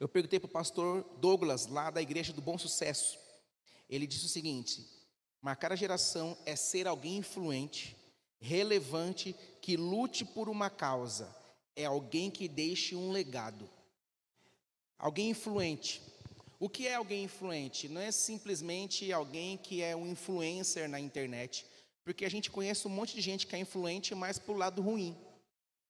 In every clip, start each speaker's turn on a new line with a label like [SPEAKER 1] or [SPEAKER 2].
[SPEAKER 1] Eu perguntei para o pastor Douglas, lá da Igreja do Bom Sucesso. Ele disse o seguinte: marcar a geração é ser alguém influente, relevante, que lute por uma causa. É alguém que deixe um legado. Alguém influente. O que é alguém influente? Não é simplesmente alguém que é um influencer na internet, porque a gente conhece um monte de gente que é influente, mas para o lado ruim.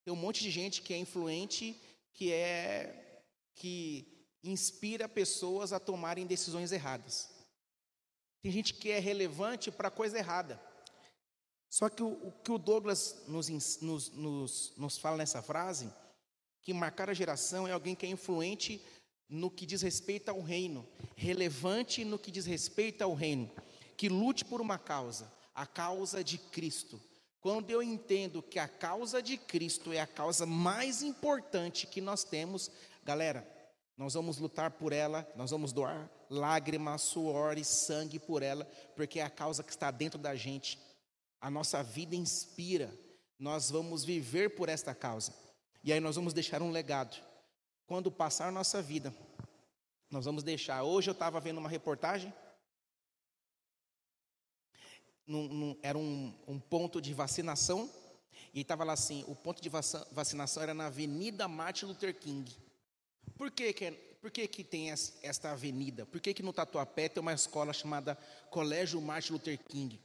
[SPEAKER 1] Tem um monte de gente que é influente, que é que inspira pessoas a tomarem decisões erradas. Tem gente que é relevante para coisa errada. Só que o, o que o Douglas nos, nos, nos, nos fala nessa frase, que marcar a geração é alguém que é influente no que diz respeito ao reino, relevante no que diz respeito ao reino, que lute por uma causa, a causa de Cristo. Quando eu entendo que a causa de Cristo é a causa mais importante que nós temos, Galera, nós vamos lutar por ela, nós vamos doar lágrimas, suor e sangue por ela, porque é a causa que está dentro da gente. A nossa vida inspira, nós vamos viver por esta causa. E aí nós vamos deixar um legado. Quando passar nossa vida, nós vamos deixar. Hoje eu estava vendo uma reportagem, num, num, era um, um ponto de vacinação, e estava lá assim: o ponto de vacinação era na Avenida Martin Luther King. Por que, que, por que, que tem esta avenida? Por que, que no Tatuapé tem uma escola chamada Colégio Martin Luther King?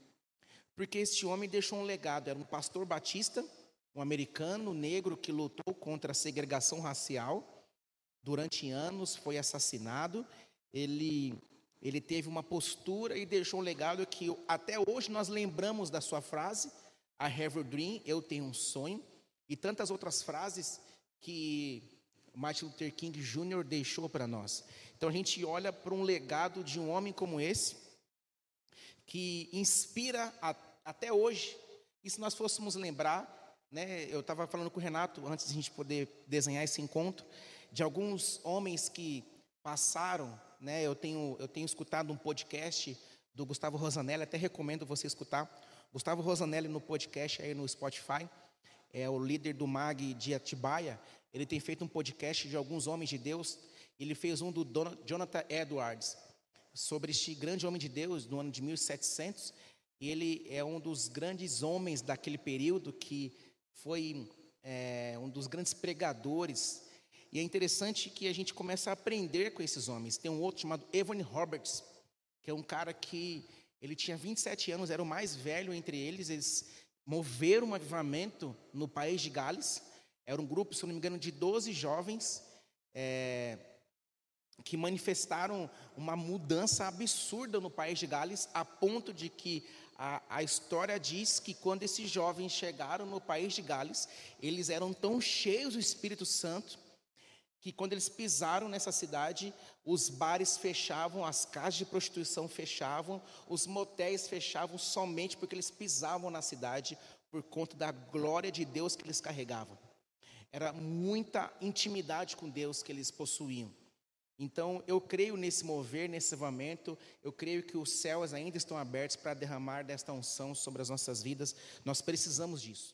[SPEAKER 1] Porque este homem deixou um legado, era um pastor batista, um americano negro que lutou contra a segregação racial. Durante anos foi assassinado. Ele, ele teve uma postura e deixou um legado que até hoje nós lembramos da sua frase, I have a dream, eu tenho um sonho, e tantas outras frases que Martin Luther King Jr. deixou para nós. Então a gente olha para um legado de um homem como esse, que inspira a, até hoje. E se nós fôssemos lembrar, né, eu estava falando com o Renato antes de a gente poder desenhar esse encontro, de alguns homens que passaram, né, eu tenho, eu tenho escutado um podcast do Gustavo Rosanelli, até recomendo você escutar. Gustavo Rosanelli no podcast aí no Spotify, é o líder do MAG de Atibaia, ele tem feito um podcast de alguns homens de Deus. Ele fez um do Jonathan Edwards, sobre este grande homem de Deus, no ano de 1700. E ele é um dos grandes homens daquele período, que foi é, um dos grandes pregadores. E é interessante que a gente começa a aprender com esses homens. Tem um outro chamado Evan Roberts, que é um cara que ele tinha 27 anos, era o mais velho entre eles. Eles moveram um avivamento no país de Gales. Era um grupo, se não me engano, de 12 jovens é, que manifestaram uma mudança absurda no país de Gales, a ponto de que a, a, história diz que quando esses jovens chegaram no país de Gales, eles eram tão cheios do Espírito Santo que quando eles pisaram nessa cidade, os bares fechavam, as casas de prostituição fechavam, os motéis fechavam somente porque eles pisavam na cidade por conta da glória de Deus que eles carregavam. Era muita intimidade com Deus que eles possuíam. Então, eu creio nesse mover, nesse avamento, eu creio que os céus ainda estão abertos para derramar desta unção sobre as nossas vidas. Nós precisamos disso.